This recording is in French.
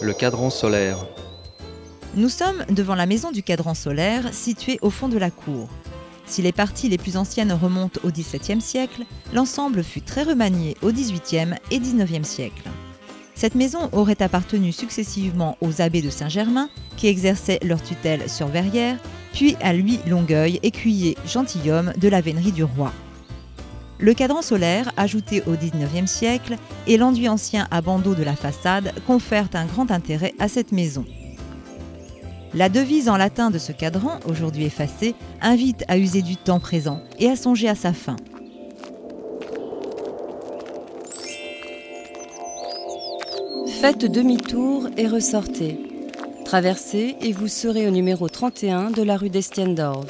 Le cadran solaire. Nous sommes devant la maison du cadran solaire située au fond de la cour. Si les parties les plus anciennes remontent au XVIIe siècle, l'ensemble fut très remanié au XVIIIe et XIXe siècle. Cette maison aurait appartenu successivement aux abbés de Saint-Germain, qui exerçaient leur tutelle sur Verrières, puis à Louis Longueuil, écuyer gentilhomme de la vénerie du roi. Le cadran solaire, ajouté au XIXe siècle, et l'enduit ancien à bandeaux de la façade confèrent un grand intérêt à cette maison. La devise en latin de ce cadran, aujourd'hui effacé, invite à user du temps présent et à songer à sa fin. Faites demi-tour et ressortez. Traversez et vous serez au numéro 31 de la rue d'Estienne d'Orve.